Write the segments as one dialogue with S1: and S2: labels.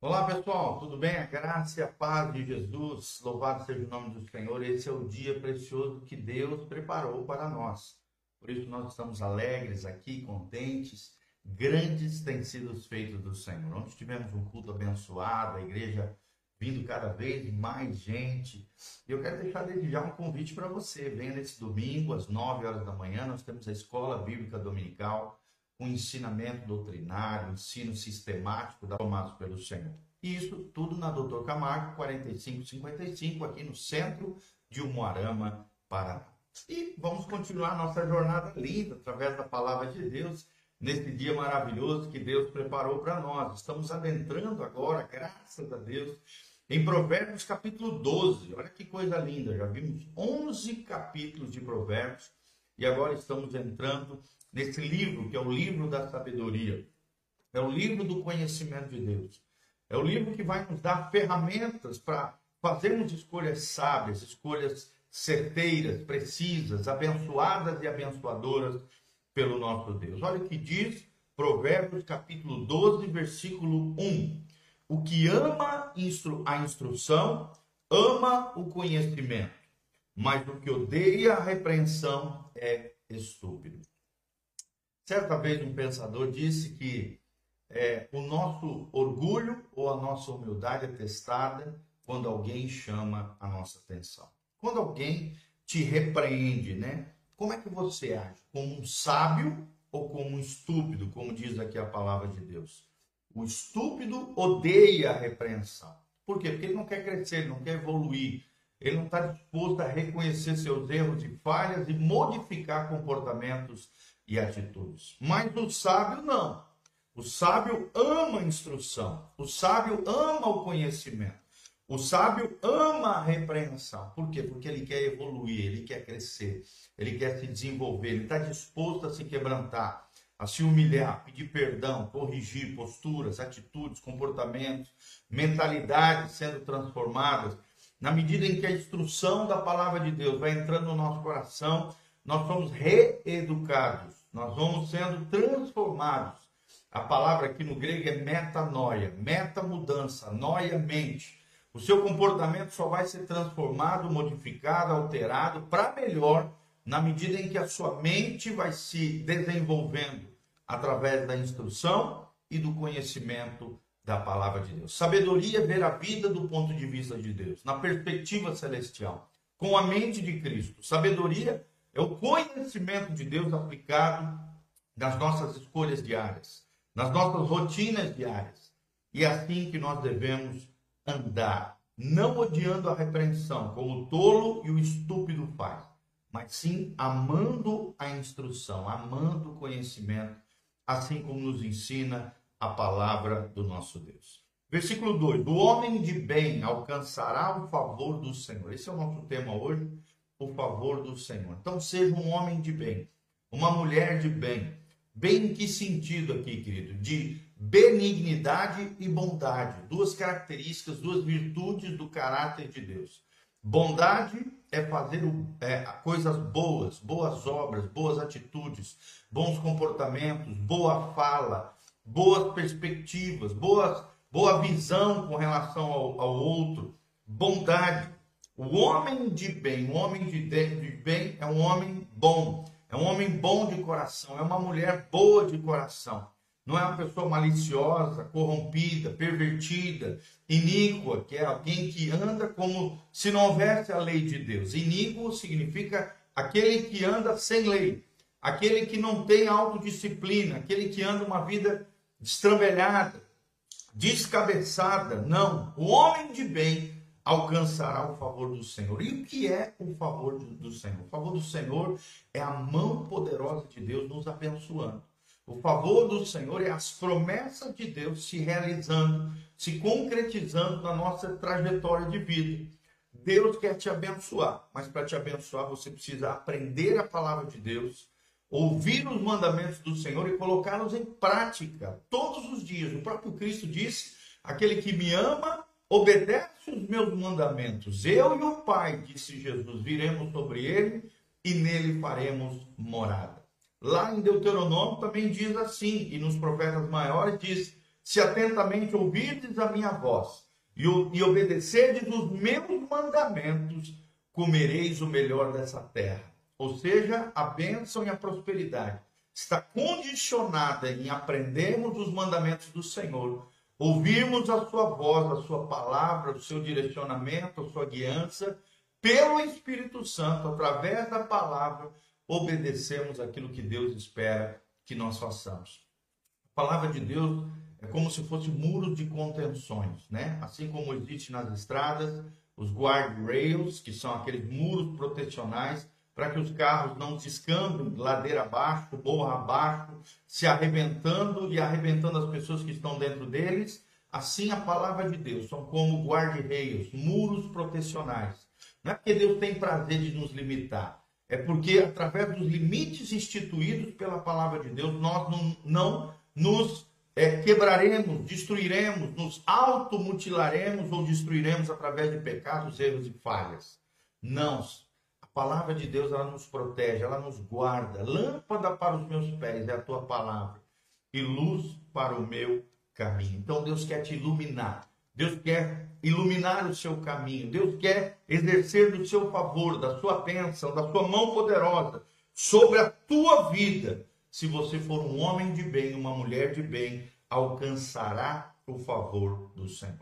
S1: Olá pessoal, tudo bem? A graça e a paz de Jesus, louvado seja o nome do Senhor. Esse é o dia precioso que Deus preparou para nós. Por isso nós estamos alegres aqui, contentes. Grandes têm sido os feitos do Senhor. Ontem tivemos um culto abençoado, a igreja vindo cada vez mais gente. E eu quero deixar desde já um convite para você. Venha nesse domingo, às 9 horas da manhã, nós temos a Escola Bíblica Dominical com ensinamento doutrinário, ensino sistemático tomados pelo Senhor. E isso tudo na Doutor Camargo, 4555, aqui no centro de Umuarama, Paraná. E vamos continuar nossa jornada linda através da palavra de Deus, nesse dia maravilhoso que Deus preparou para nós. Estamos adentrando agora, graças a Deus, em Provérbios capítulo 12. Olha que coisa linda, já vimos 11 capítulos de Provérbios e agora estamos entrando nesse livro, que é o livro da sabedoria. É o livro do conhecimento de Deus. É o livro que vai nos dar ferramentas para fazermos escolhas sábias, escolhas certeiras, precisas, abençoadas e abençoadoras pelo nosso Deus. Olha o que diz Provérbios capítulo 12, versículo 1. O que ama a instrução, ama o conhecimento, mas o que odeia a repreensão é estúpido. Certa vez um pensador disse que é, o nosso orgulho ou a nossa humildade é testada quando alguém chama a nossa atenção. Quando alguém te repreende, né? Como é que você age? Como um sábio ou como um estúpido, como diz aqui a palavra de Deus? O estúpido odeia a repreensão. Por quê? Porque ele não quer crescer, ele não quer evoluir, ele não está disposto a reconhecer seus erros e falhas e modificar comportamentos e atitudes. Mas o sábio não. O sábio ama a instrução. O sábio ama o conhecimento. O sábio ama a repreensão. Por quê? Porque ele quer evoluir, ele quer crescer, ele quer se desenvolver, ele está disposto a se quebrantar, a se humilhar, pedir perdão, corrigir posturas, atitudes, comportamentos, mentalidades sendo transformadas. Na medida em que a instrução da palavra de Deus vai entrando no nosso coração, nós somos reeducados nós vamos sendo transformados. A palavra aqui no grego é metanoia, meta mudança, noia mente. O seu comportamento só vai ser transformado, modificado, alterado para melhor na medida em que a sua mente vai se desenvolvendo através da instrução e do conhecimento da palavra de Deus. Sabedoria é ver a vida do ponto de vista de Deus, na perspectiva celestial, com a mente de Cristo. Sabedoria é o conhecimento de Deus aplicado nas nossas escolhas diárias, nas nossas rotinas diárias. E é assim que nós devemos andar, não odiando a repreensão, como o tolo e o estúpido faz, mas sim amando a instrução, amando o conhecimento, assim como nos ensina a palavra do nosso Deus. Versículo 2: O homem de bem alcançará o favor do Senhor. Esse é o nosso tema hoje o favor do Senhor. Então, seja um homem de bem, uma mulher de bem. Bem em que sentido aqui, querido? De benignidade e bondade. Duas características, duas virtudes do caráter de Deus. Bondade é fazer é, coisas boas, boas obras, boas atitudes, bons comportamentos, boa fala, boas perspectivas, boas, boa visão com relação ao, ao outro. Bondade o homem de bem, o homem de, de bem é um homem bom, é um homem bom de coração, é uma mulher boa de coração. Não é uma pessoa maliciosa, corrompida, pervertida, iníqua, que é alguém que anda como se não houvesse a lei de Deus. Iníquo significa aquele que anda sem lei, aquele que não tem autodisciplina, aquele que anda uma vida destrambelhada, descabeçada. Não, o homem de bem alcançará o favor do Senhor. E o que é o favor do Senhor? O favor do Senhor é a mão poderosa de Deus nos abençoando. O favor do Senhor é as promessas de Deus se realizando, se concretizando na nossa trajetória de vida. Deus quer te abençoar, mas para te abençoar você precisa aprender a palavra de Deus, ouvir os mandamentos do Senhor e colocá-los em prática todos os dias. O próprio Cristo disse: aquele que me ama obedece os meus mandamentos. Eu e o Pai, disse Jesus, viremos sobre ele e nele faremos morada. Lá em Deuteronômio também diz assim, e nos profetas maiores diz: se atentamente ouvirdes a minha voz e, e obedecerdes os meus mandamentos, comereis o melhor dessa terra. Ou seja, a bênção e a prosperidade está condicionada em aprendermos os mandamentos do Senhor, ouvirmos a sua voz, a sua palavra, o seu direcionamento, a sua guiança, pelo Espírito Santo, através da palavra, obedecemos aquilo que Deus espera que nós façamos. A palavra de Deus é como se fosse muros de contenções, né? Assim como existe nas estradas os guardrails, que são aqueles muros protecionais para que os carros não descambem ladeira abaixo, morra abaixo, se arrebentando e arrebentando as pessoas que estão dentro deles. Assim a palavra de Deus são como guarda-reios, muros protecionais. Não é porque Deus tem prazer de nos limitar, é porque através dos limites instituídos pela palavra de Deus, nós não, não nos é, quebraremos, destruiremos, nos automutilaremos ou destruiremos através de pecados, erros e falhas. Não. Palavra de Deus ela nos protege, ela nos guarda. Lâmpada para os meus pés é a tua palavra e luz para o meu caminho. Então Deus quer te iluminar. Deus quer iluminar o seu caminho. Deus quer exercer do seu favor, da sua bênção, da sua mão poderosa sobre a tua vida se você for um homem de bem, uma mulher de bem, alcançará o favor do Senhor.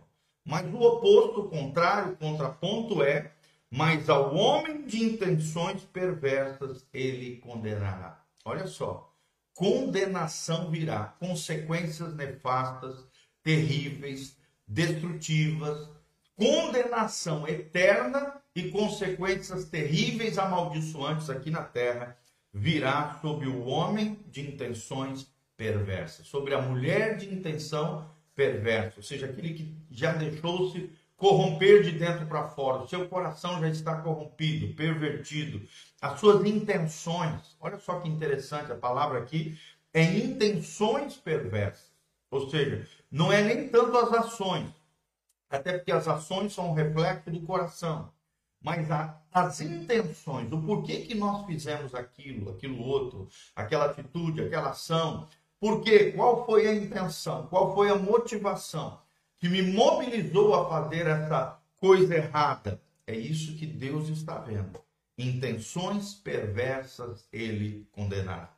S1: Mas o oposto, o contrário, o contraponto é: mas ao homem de intenções perversas ele condenará. Olha só, condenação virá, consequências nefastas, terríveis, destrutivas, condenação eterna e consequências terríveis, amaldiçoantes aqui na terra virá sobre o homem de intenções perversas, sobre a mulher de intenção perversa, ou seja, aquele que já deixou-se corromper de dentro para fora, o seu coração já está corrompido, pervertido, as suas intenções, olha só que interessante, a palavra aqui é intenções perversas, ou seja, não é nem tanto as ações, até porque as ações são um reflexo do coração mas a, as intenções, o porquê que nós fizemos aquilo, aquilo outro, aquela atitude, aquela ação, porque qual foi a intenção, qual foi a motivação que me mobilizou a fazer essa coisa errada? É isso que Deus está vendo. Intenções perversas ele condenará.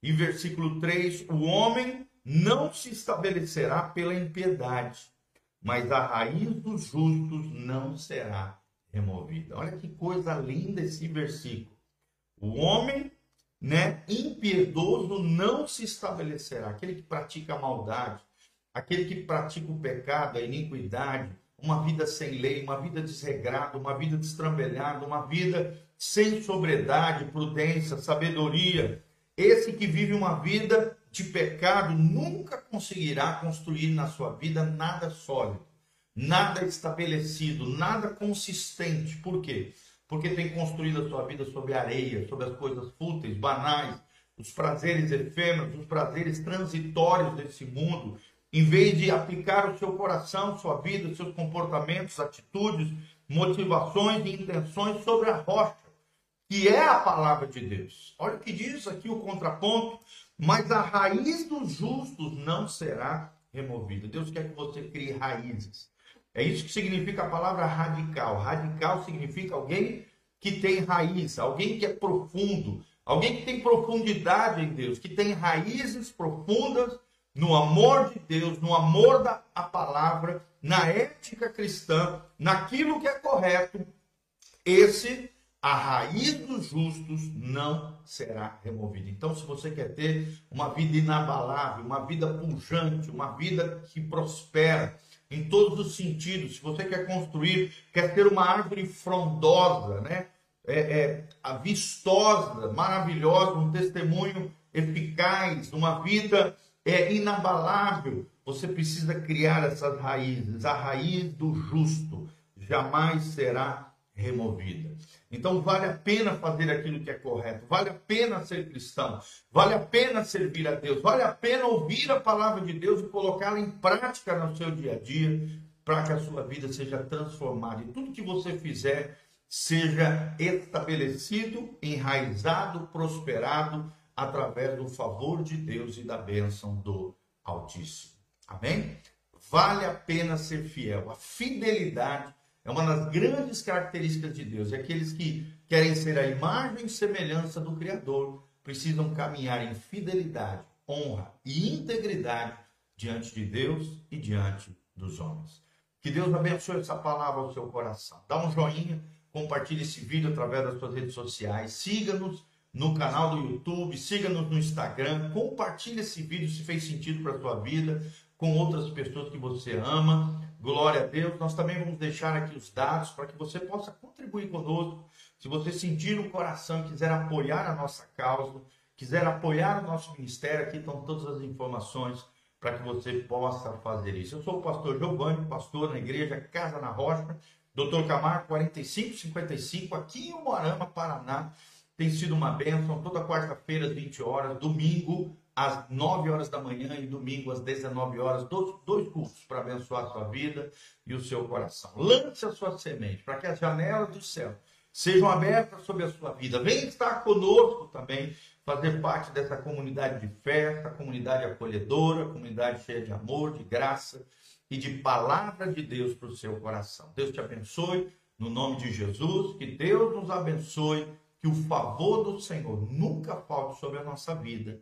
S1: Em versículo 3, o homem não se estabelecerá pela impiedade, mas a raiz dos justos não será removida. Olha que coisa linda esse versículo. O homem, né, impiedoso não se estabelecerá. Aquele que pratica maldade, aquele que pratica o pecado, a iniquidade, uma vida sem lei, uma vida desregrada, uma vida destrambelhada, uma vida sem sobriedade, prudência, sabedoria. Esse que vive uma vida de pecado nunca conseguirá construir na sua vida nada sólido nada estabelecido, nada consistente. Por quê? Porque tem construído a sua vida sobre areia, sobre as coisas fúteis, banais, os prazeres efêmeros, os prazeres transitórios desse mundo, em vez de aplicar o seu coração, sua vida, seus comportamentos, atitudes, motivações e intenções sobre a rocha, que é a palavra de Deus. Olha o que diz aqui o contraponto, mas a raiz dos justos não será removida. Deus quer que você crie raízes. É isso que significa a palavra radical. Radical significa alguém que tem raiz, alguém que é profundo, alguém que tem profundidade em Deus, que tem raízes profundas no amor de Deus, no amor da palavra, na ética cristã, naquilo que é correto. Esse a raiz dos justos não será removida. Então, se você quer ter uma vida inabalável, uma vida pujante, uma vida que prospera, em todos os sentidos. Se você quer construir, quer ter uma árvore frondosa, né? É, é, vistosa, maravilhosa, um testemunho eficaz, uma vida é, inabalável, você precisa criar essas raízes. A raiz do justo jamais será removida. Então vale a pena fazer aquilo que é correto, vale a pena ser cristão, vale a pena servir a Deus, vale a pena ouvir a palavra de Deus e colocá-la em prática no seu dia a dia, para que a sua vida seja transformada. E tudo que você fizer seja estabelecido, enraizado, prosperado através do favor de Deus e da bênção do Altíssimo. Amém? Vale a pena ser fiel. A fidelidade é uma das grandes características de Deus. E aqueles que querem ser a imagem e semelhança do Criador precisam caminhar em fidelidade, honra e integridade diante de Deus e diante dos homens. Que Deus abençoe essa palavra ao seu coração. Dá um joinha, compartilhe esse vídeo através das suas redes sociais, siga-nos no canal do YouTube, siga-nos no Instagram, compartilhe esse vídeo se fez sentido para a sua vida com outras pessoas que você ama. Glória a Deus. Nós também vamos deixar aqui os dados para que você possa contribuir conosco. Se você sentir no coração, quiser apoiar a nossa causa, quiser apoiar o nosso ministério, aqui estão todas as informações para que você possa fazer isso. Eu sou o pastor Giovanni, pastor na igreja Casa na Rocha, Doutor Camargo, 4555, aqui em Moarama, Paraná. Tem sido uma bênção, toda quarta-feira, às 20 horas, domingo, às 9 horas da manhã e domingo, às 19 horas, dois, dois cultos para abençoar a sua vida e o seu coração. Lance a sua semente para que as janelas do céu sejam abertas sobre a sua vida. Vem estar conosco também fazer parte dessa comunidade de fé, essa comunidade acolhedora, comunidade cheia de amor, de graça e de palavra de Deus para o seu coração. Deus te abençoe, no nome de Jesus, que Deus nos abençoe, que o favor do Senhor nunca falte sobre a nossa vida